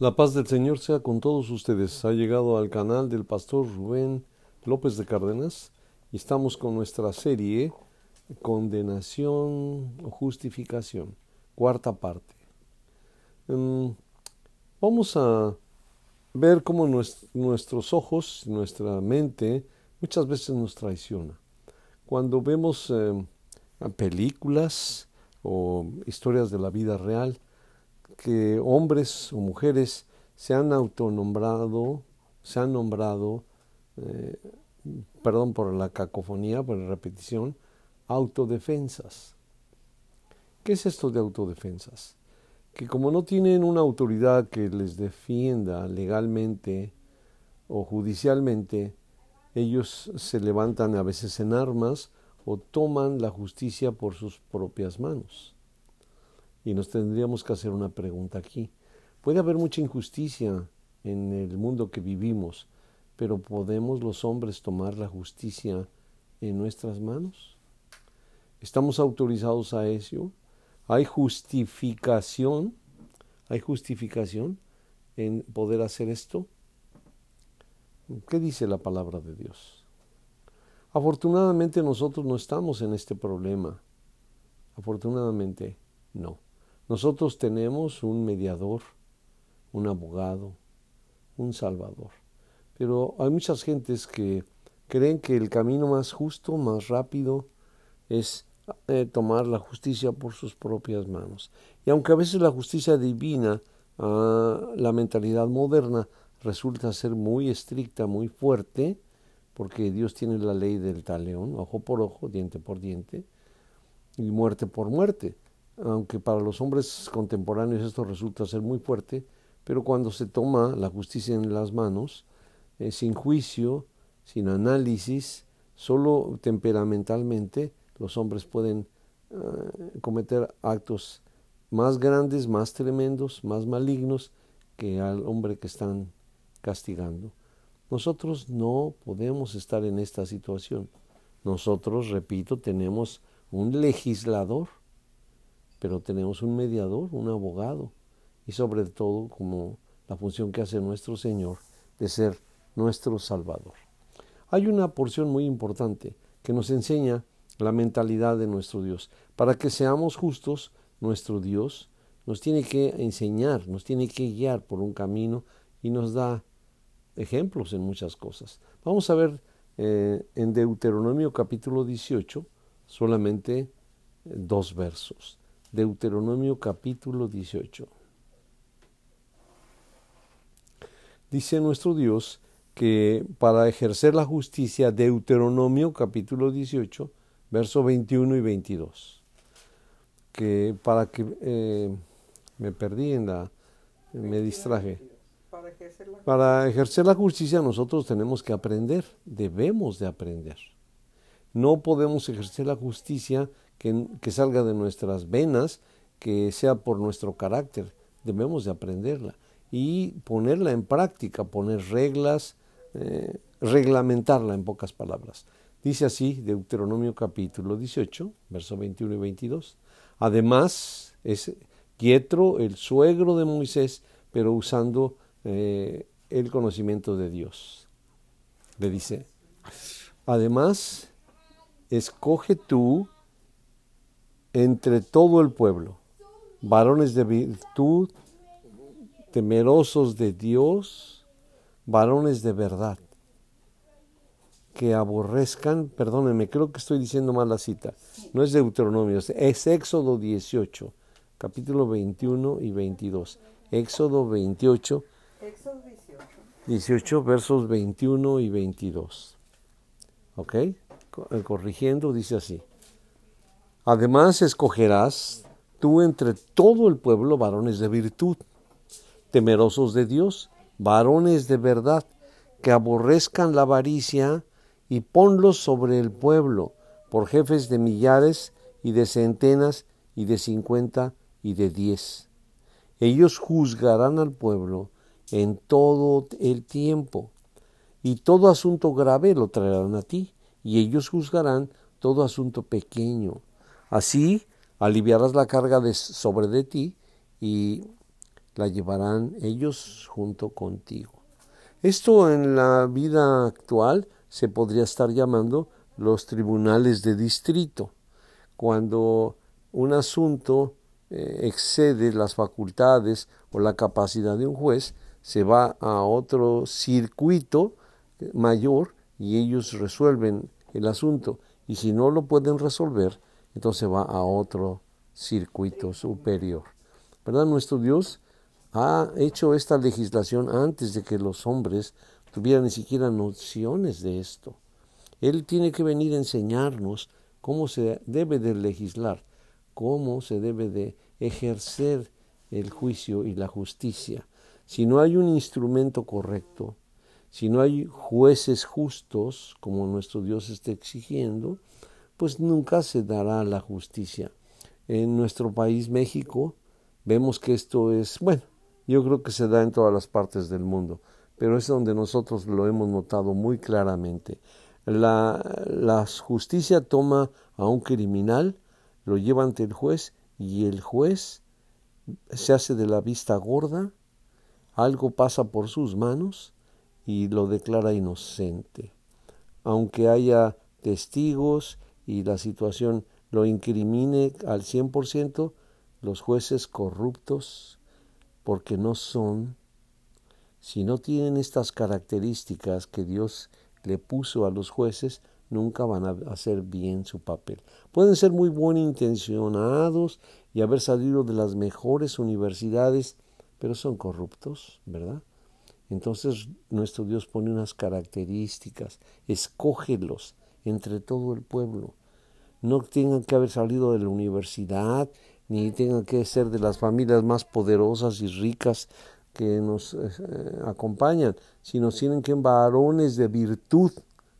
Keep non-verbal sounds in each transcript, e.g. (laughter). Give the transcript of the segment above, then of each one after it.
La paz del Señor sea con todos ustedes. Ha llegado al canal del pastor Rubén López de Cárdenas y estamos con nuestra serie Condenación o Justificación, cuarta parte. Em, vamos a ver cómo nuestros ojos, nuestra mente, muchas veces nos traiciona. Cuando vemos em, películas o historias de la vida real, que hombres o mujeres se han autonombrado, se han nombrado, eh, perdón por la cacofonía, por la repetición, autodefensas. ¿Qué es esto de autodefensas? Que como no tienen una autoridad que les defienda legalmente o judicialmente, ellos se levantan a veces en armas o toman la justicia por sus propias manos. Y nos tendríamos que hacer una pregunta aquí. Puede haber mucha injusticia en el mundo que vivimos, pero ¿podemos los hombres tomar la justicia en nuestras manos? ¿Estamos autorizados a eso? ¿Hay justificación? ¿Hay justificación en poder hacer esto? ¿Qué dice la palabra de Dios? Afortunadamente nosotros no estamos en este problema. Afortunadamente no. Nosotros tenemos un mediador, un abogado, un salvador. Pero hay muchas gentes que creen que el camino más justo, más rápido, es eh, tomar la justicia por sus propias manos. Y aunque a veces la justicia divina, ah, la mentalidad moderna, resulta ser muy estricta, muy fuerte, porque Dios tiene la ley del taleón, ojo por ojo, diente por diente, y muerte por muerte aunque para los hombres contemporáneos esto resulta ser muy fuerte, pero cuando se toma la justicia en las manos, eh, sin juicio, sin análisis, solo temperamentalmente, los hombres pueden eh, cometer actos más grandes, más tremendos, más malignos que al hombre que están castigando. Nosotros no podemos estar en esta situación. Nosotros, repito, tenemos un legislador pero tenemos un mediador, un abogado, y sobre todo como la función que hace nuestro Señor de ser nuestro Salvador. Hay una porción muy importante que nos enseña la mentalidad de nuestro Dios. Para que seamos justos, nuestro Dios nos tiene que enseñar, nos tiene que guiar por un camino y nos da ejemplos en muchas cosas. Vamos a ver eh, en Deuteronomio capítulo 18 solamente dos versos. Deuteronomio capítulo 18. Dice nuestro Dios que para ejercer la justicia, Deuteronomio capítulo 18, verso 21 y 22, que para que eh, me perdí en la, me distraje. Para ejercer la justicia nosotros tenemos que aprender, debemos de aprender. No podemos ejercer la justicia que, salga de nuestras venas, que sea por nuestro carácter. Debemos de aprenderla y ponerla en práctica, poner reglas, eh, reglamentarla en pocas palabras. Dice así Deuteronomio capítulo 18, verso 21 y 22. Además, es Pietro, el suegro de Moisés, pero usando eh, el conocimiento de Dios. Le dice, además, escoge tú entre todo el pueblo, varones de virtud, temerosos de Dios, varones de verdad, que aborrezcan, perdónenme, creo que estoy diciendo mal la cita, no es Deuteronomio, es Éxodo 18, capítulo 21 y 22. Éxodo 28, 18, versos 21 y 22. ¿Ok? Eh, corrigiendo, dice así. Además escogerás tú entre todo el pueblo varones de virtud, temerosos de Dios, varones de verdad, que aborrezcan la avaricia, y ponlos sobre el pueblo, por jefes de millares y de centenas y de cincuenta y de diez. Ellos juzgarán al pueblo en todo el tiempo, y todo asunto grave lo traerán a ti, y ellos juzgarán todo asunto pequeño Así aliviarás la carga de, sobre de ti y la llevarán ellos junto contigo. Esto en la vida actual se podría estar llamando los tribunales de distrito, cuando un asunto eh, excede las facultades o la capacidad de un juez, se va a otro circuito mayor y ellos resuelven el asunto. Y si no lo pueden resolver, entonces va a otro circuito superior. ¿Verdad? Nuestro Dios ha hecho esta legislación antes de que los hombres tuvieran ni siquiera nociones de esto. Él tiene que venir a enseñarnos cómo se debe de legislar, cómo se debe de ejercer el juicio y la justicia. Si no hay un instrumento correcto, si no hay jueces justos, como nuestro Dios está exigiendo, pues nunca se dará la justicia. En nuestro país, México, vemos que esto es, bueno, yo creo que se da en todas las partes del mundo, pero es donde nosotros lo hemos notado muy claramente. La, la justicia toma a un criminal, lo lleva ante el juez y el juez se hace de la vista gorda, algo pasa por sus manos y lo declara inocente. Aunque haya testigos y la situación lo incrimine al cien por ciento, los jueces corruptos, porque no son, si no tienen estas características que Dios le puso a los jueces, nunca van a hacer bien su papel. Pueden ser muy buen intencionados y haber salido de las mejores universidades, pero son corruptos, ¿verdad? Entonces nuestro Dios pone unas características, escógelos entre todo el pueblo. No tengan que haber salido de la universidad, ni tengan que ser de las familias más poderosas y ricas que nos eh, acompañan, sino tienen que varones de virtud,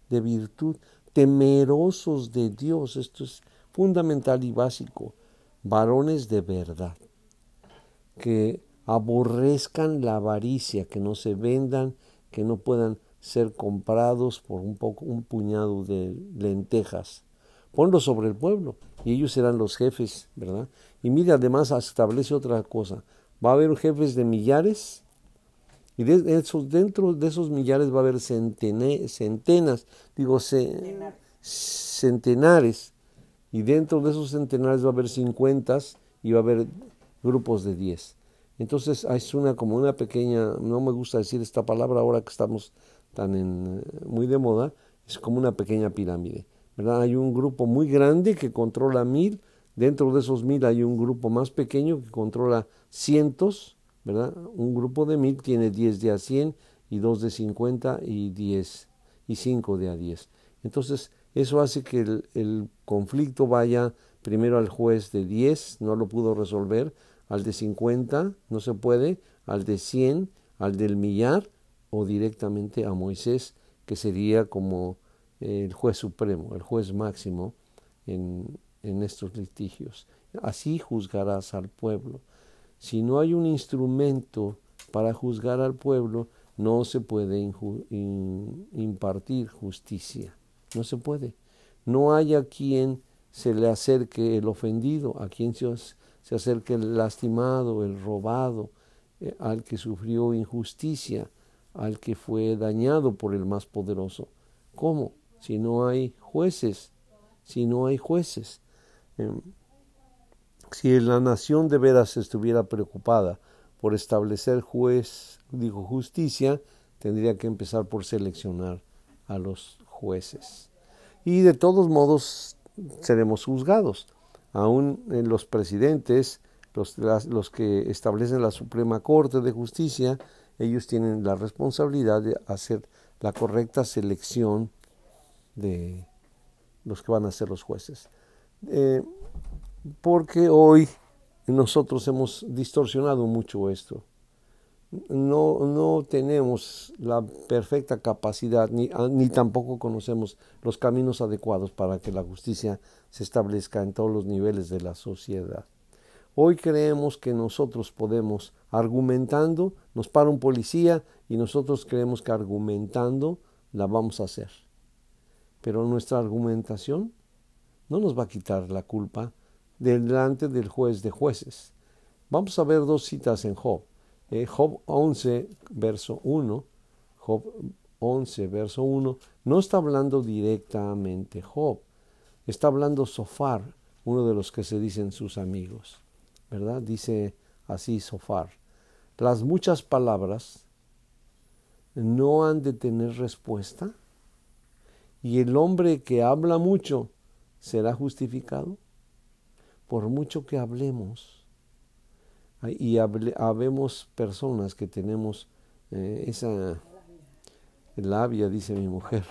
de virtud, temerosos de Dios. Esto es fundamental y básico. Varones de verdad, que aborrezcan la avaricia, que no se vendan, que no puedan ser comprados por un poco un puñado de lentejas. Ponlo sobre el pueblo y ellos serán los jefes, ¿verdad? Y mira, además establece otra cosa. Va a haber jefes de millares y esos, dentro de esos millares va a haber centenas, digo, centenares. Y dentro de esos centenares va a haber cincuentas y va a haber grupos de diez. Entonces es una como una pequeña, no me gusta decir esta palabra ahora que estamos tan en, muy de moda, es como una pequeña pirámide. ¿verdad? Hay un grupo muy grande que controla mil, dentro de esos mil hay un grupo más pequeño que controla cientos, ¿verdad? Un grupo de mil tiene diez de a cien y dos de cincuenta y diez y cinco de a diez. Entonces eso hace que el, el conflicto vaya primero al juez de diez, no lo pudo resolver, al de 50, no se puede, al de 100, al del millar o directamente a Moisés, que sería como el juez supremo, el juez máximo en, en estos litigios. Así juzgarás al pueblo. Si no hay un instrumento para juzgar al pueblo, no se puede impartir justicia. No se puede. No hay a quien se le acerque el ofendido, a quien se, se acerque el lastimado, el robado, eh, al que sufrió injusticia, al que fue dañado por el más poderoso. ¿Cómo? Si no hay jueces, si no hay jueces. Em, si la nación de veras estuviera preocupada por establecer juez, digo justicia, tendría que empezar por seleccionar a los jueces. Y de todos modos seremos juzgados aún en los presidentes, los, los que establecen la Suprema Corte de Justicia, ellos tienen la responsabilidad de hacer la correcta selección de los que van a ser los jueces. Eh, porque hoy nosotros hemos distorsionado mucho esto. No, no tenemos la perfecta capacidad, ah, ni tampoco conocemos los caminos adecuados para que la justicia se establezca en todos los niveles de la sociedad. Hoy creemos que nosotros podemos, argumentando, nos para un policía y nosotros creemos que argumentando la vamos a hacer. Pero nuestra argumentación no nos va a quitar la culpa delante del juez de jueces. Vamos a ver dos citas en Job. eh, Job 11, verso 1, Job 11, verso 1, no está hablando directamente Job, está hablando Sofar, uno de los que se dicen sus amigos, ¿verdad? Dice así Sofar, las muchas palabras no han de tener respuesta y el hombre que habla mucho será justificado por mucho que hablemos. Y habemos personas que tenemos eh, esa labia, dice mi mujer.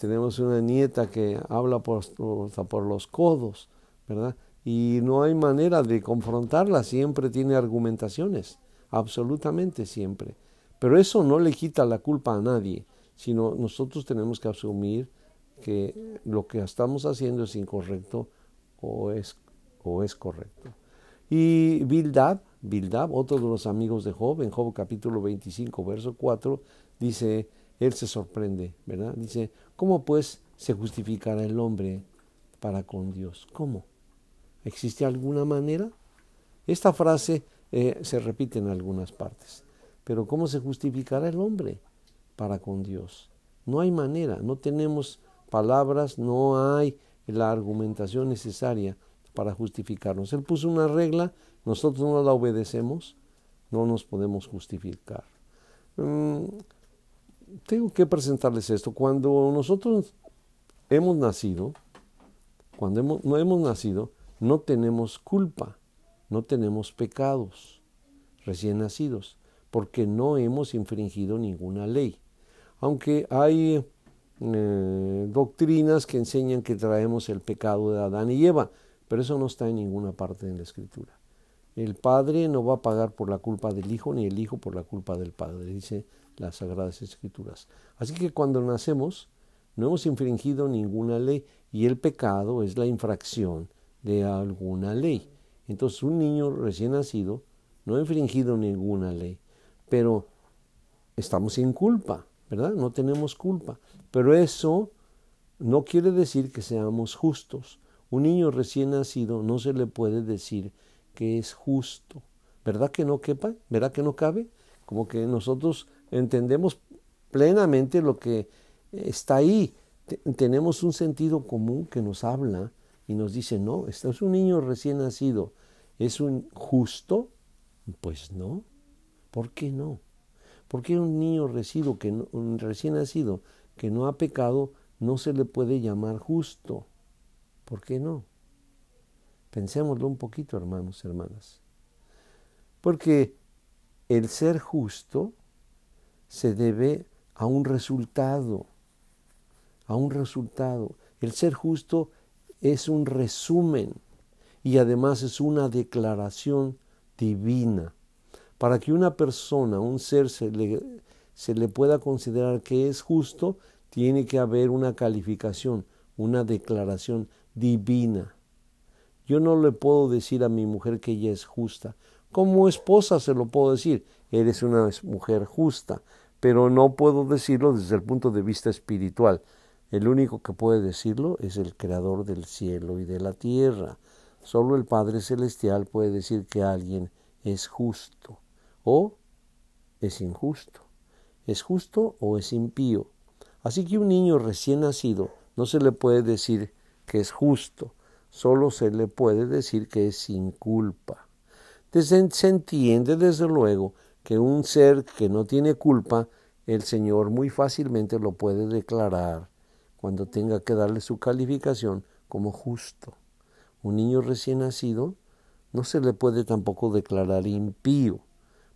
tenemos una nieta que habla por, por los codos, ¿verdad? Y no hay manera de confrontarla, siempre tiene argumentaciones, absolutamente siempre. Pero eso no le quita la culpa a nadie, sino nosotros tenemos que asumir que lo que estamos haciendo es incorrecto o es, o es correcto. Y Bildad, Bildad, otro de los amigos de Job, en Job capítulo 25, verso 4, dice, él se sorprende, ¿verdad? Dice, ¿cómo pues se justificará el hombre para con Dios? ¿Cómo? ¿Existe alguna manera? Esta frase eh, se repite en algunas partes, pero ¿cómo se justificará el hombre para con Dios? No hay manera, no tenemos palabras, no hay la argumentación necesaria para justificarnos. Él puso una regla, nosotros no la obedecemos, no nos podemos justificar. Mm, tengo que presentarles esto. Cuando nosotros hemos nacido, cuando no hemos nacido, no tenemos culpa, no tenemos pecados recién nacidos, porque no hemos infringido ninguna ley. Aunque hay eh, doctrinas que enseñan que traemos el pecado de Adán y Eva, pero eso no está en ninguna parte de la Escritura. El Padre no va a pagar por la culpa del Hijo, ni el Hijo por la culpa del Padre, dice las Sagradas Escrituras. Así que cuando nacemos, no hemos infringido ninguna ley y el pecado es la infracción de alguna ley. Entonces un niño recién nacido no ha infringido ninguna ley, pero estamos sin culpa, ¿verdad? No tenemos culpa. Pero eso no quiere decir que seamos justos. Un niño recién nacido no se le puede decir que es justo. ¿Verdad que no quepa? ¿Verdad que no cabe? Como que nosotros entendemos plenamente lo que está ahí. tenemos un sentido común que nos habla y nos dice, no, es un niño recién nacido. ¿Es un justo? Pues no. ¿Por qué no? ¿Por qué un niño recién, nacido que no ha pecado no se le puede llamar justo. ¿Por qué no? Pensémoslo un poquito, hermanos hermanas. Porque el ser justo se debe a un resultado, a un resultado. El ser justo es un resumen y además es una declaración divina. Para que una persona, un ser, se le, se le pueda considerar que es justo, tiene que haber una calificación, una declaración divina. Yo no le puedo decir a mi mujer que ella es justa. Como esposa se lo puedo decir, eres una mujer justa, pero no puedo decirlo desde el punto de vista espiritual. El único que puede decirlo es el creador del cielo y de la tierra. Solo el Padre Celestial puede decir que alguien es justo o es injusto es justo o es impío. Así que un niño recién nacido no se le puede decir que es justo, solo se le puede decir que es sin culpa. se entiende desde luego que un ser que no tiene culpa, el Señor muy fácilmente lo puede declarar cuando tenga que darle su calificación como justo. Un niño recién nacido no se le puede tampoco declarar impío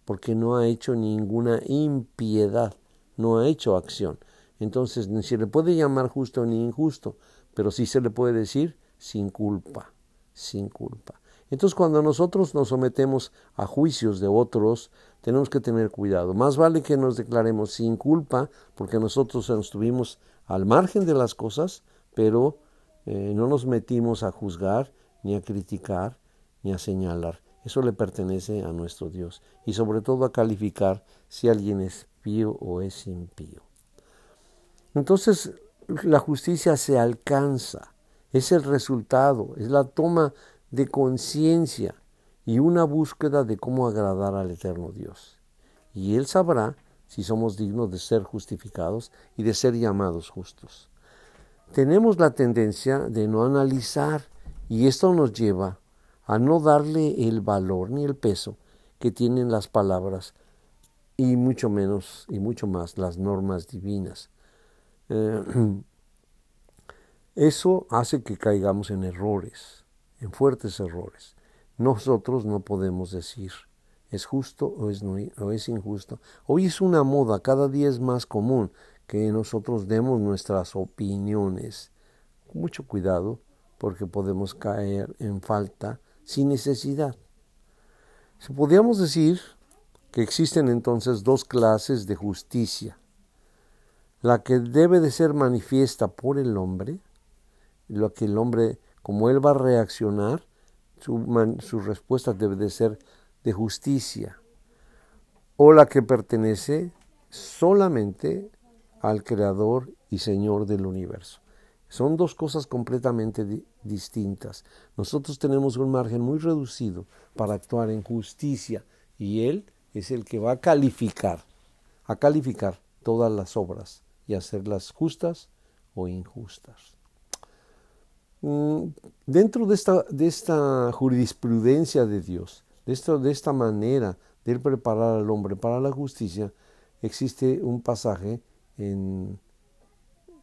porque no ha hecho ninguna impiedad, no ha hecho acción. Entonces ni se le puede llamar justo ni injusto, pero sí se le puede decir sin culpa, sin culpa. Entonces cuando nosotros nos sometemos a juicios de otros, tenemos que tener cuidado. Más vale que nos declaremos sin culpa, porque nosotros estuvimos al margen de las cosas, pero eh, no nos metimos a juzgar, ni a criticar, ni a señalar. Eso le pertenece a nuestro Dios y sobre todo a calificar si alguien es pío o es impío. Entonces la justicia se alcanza, es el resultado, es la toma de conciencia y una búsqueda de cómo agradar al eterno Dios. Y Él sabrá si somos dignos de ser justificados y de ser llamados justos. Tenemos la tendencia de no analizar y esto nos lleva a no darle el valor ni el peso que tienen las palabras y mucho menos y mucho más las normas divinas. Eh, (clears throat) eso hace que caigamos en errores, en fuertes errores. Nosotros no podemos decir es justo o es, o es injusto. Hoy es una moda, cada día es más común que nosotros demos nuestras opiniones. Mucho cuidado porque podemos caer en falta sin necesidad. Podríamos decir que existen entonces dos clases de justicia. La que debe de ser manifiesta por el hombre, lo que el hombre, como él va a reaccionar, su, su respuesta debe de ser de justicia, o la que pertenece solamente al Creador y Señor del universo. Son dos cosas completamente distintas. Nosotros tenemos un margen muy reducido para actuar en justicia y Él es el que va a calificar, a calificar todas las obras y hacerlas justas o injustas. Mm, dentro de esta, de esta jurisprudencia de Dios, de, de esta manera de preparar al hombre para la justicia, existe un pasaje en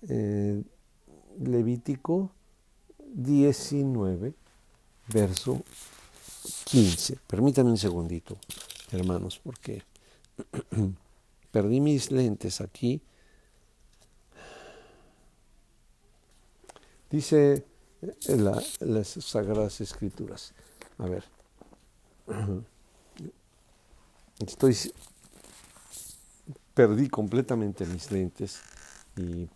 eh, Levítico 19, verso 15. Permítanme un segundito, hermanos, porque (clears throat) perdí mis lentes aquí. Dice las Sagradas Escrituras. A ver. (clears throat) Estoy. Perdí completamente mis lentes y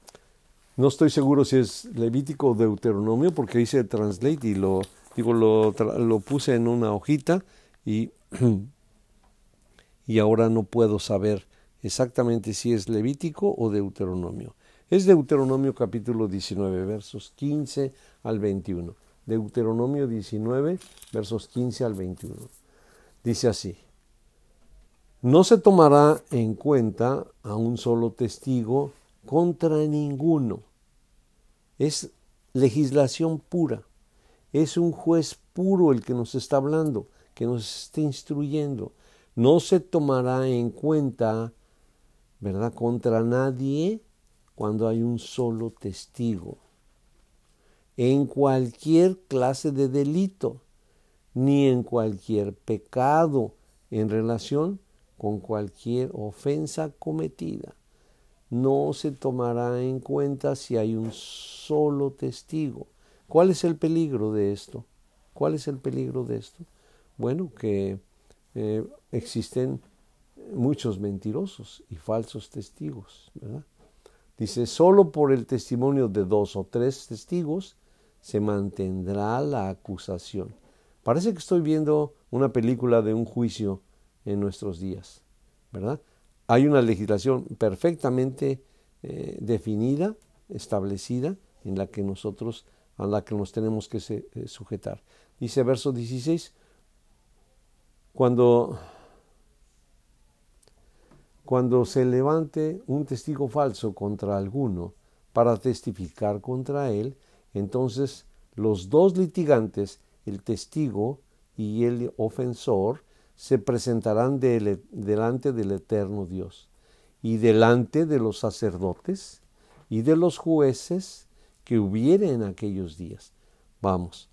no estoy seguro si es Levítico o Deuteronomio porque hice translate y lo, digo, lo, lo puse en una hojita y, (clears throat) y ahora no puedo saber exactamente si es Levítico o Deuteronomio. Es Deuteronomio capítulo 19, versos 15 al 21. Deuteronomio 19, versos 15 al 21. Dice así, no se tomará en cuenta a un solo testigo contra ninguno. Es legislación pura. Es un juez puro el que nos está hablando, que nos está instruyendo. No se tomará en cuenta, ¿verdad?, contra nadie cuando hay un solo testigo. En cualquier clase de delito, ni en cualquier pecado en relación con cualquier ofensa cometida no se tomará en cuenta si hay un solo testigo. ¿Cuál es el peligro de esto? ¿Cuál es el peligro de esto? Bueno, que eh, existen muchos mentirosos y falsos testigos, ¿verdad? Dice, solo por el testimonio de dos o tres testigos se mantendrá la acusación. Parece que estoy viendo una película de un juicio en nuestros días, ¿verdad? hay una legislación perfectamente eh, definida, establecida, en la que nosotros, a la que nos tenemos que eh, sujetar. Dice verso 16, cuando, cuando se levante un testigo falso contra alguno para testificar contra él, entonces los dos litigantes, el testigo y el ofensor, se presentarán delante del eterno Dios y delante de los sacerdotes y de los jueces que hubiere en aquellos días. Vamos,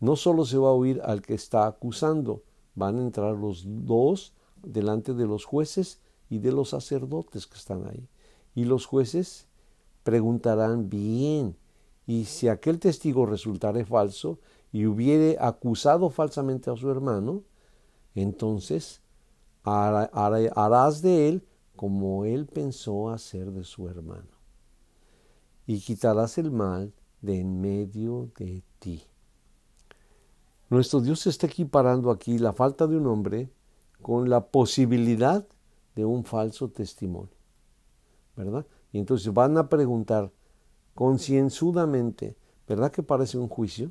no solo se va a oír al que está acusando, van a entrar los dos delante de los jueces y de los sacerdotes que están ahí. Y los jueces preguntarán bien, y si aquel testigo resultare falso y hubiere acusado falsamente a su hermano, entonces harás de él como él pensó hacer de su hermano. Y quitarás el mal de en medio de ti. Nuestro Dios está equiparando aquí la falta de un hombre con la posibilidad de un falso testimonio. ¿Verdad? Y entonces van a preguntar concienzudamente, ¿verdad que parece un juicio?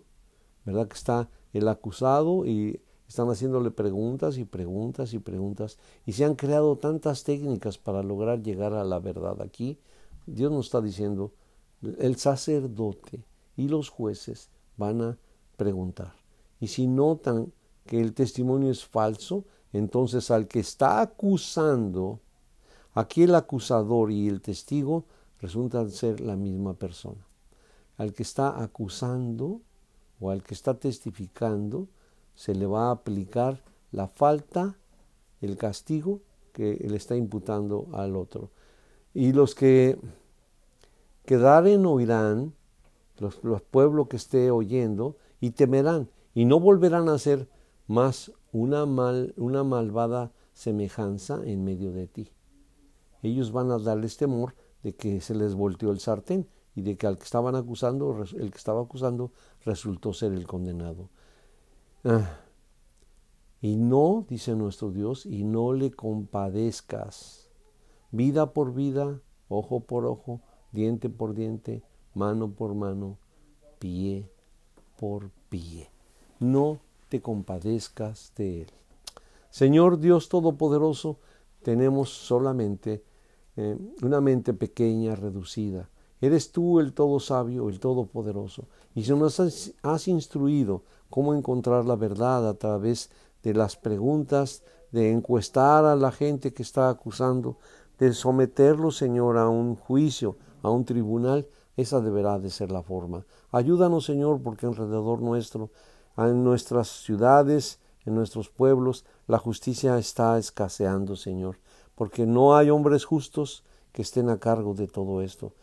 ¿Verdad que está el acusado y Están haciéndole preguntas y preguntas y preguntas y se han creado tantas técnicas para lograr llegar a la verdad. Aquí Dios nos está diciendo, el sacerdote y los jueces van a preguntar. Y si notan que el testimonio es falso, entonces al que está acusando, aquí el acusador y el testigo resultan ser la misma persona. Al que está acusando o al que está testificando, se le va a aplicar la falta, el castigo que le está imputando al otro. Y los que quedaren oirán, los, los pueblos que esté oyendo, y temerán, y no volverán a ser más una, mal, una malvada semejanza en medio de ti. Ellos van a darles temor de que se les volteó el sartén y de que al que estaban acusando, el que estaba acusando, resultó ser el condenado. Ah. Y no, dice nuestro Dios, y no le compadezcas. Vida por vida, ojo por ojo, diente por diente, mano por mano, pie por pie. No te compadezcas de él. Señor Dios Todopoderoso, tenemos solamente eh, una mente pequeña, reducida. Eres tú el todo sabio, el todopoderoso. Y si nos has, instruido cómo encontrar la verdad a través de las preguntas, de encuestar a la gente que está acusando, de someterlo, Señor, a un juicio, a un tribunal, esa deberá de ser la forma. Ayúdanos, Señor, porque alrededor nuestro en nuestras ciudades, en nuestros pueblos, la justicia está escaseando, Señor, porque no hay hombres justos que estén a cargo de todo esto.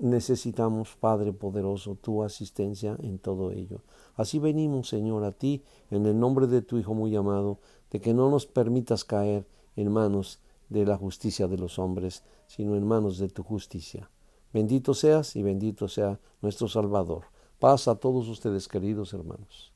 Necesitamos, Padre poderoso, tu asistencia en todo ello. Así venimos, Señor, a ti, en el nombre de tu Hijo muy amado, de que no nos permitas caer en manos de la justicia de los hombres, sino en manos de tu justicia. Bendito seas y bendito sea nuestro Salvador. Paz a todos ustedes, queridos hermanos.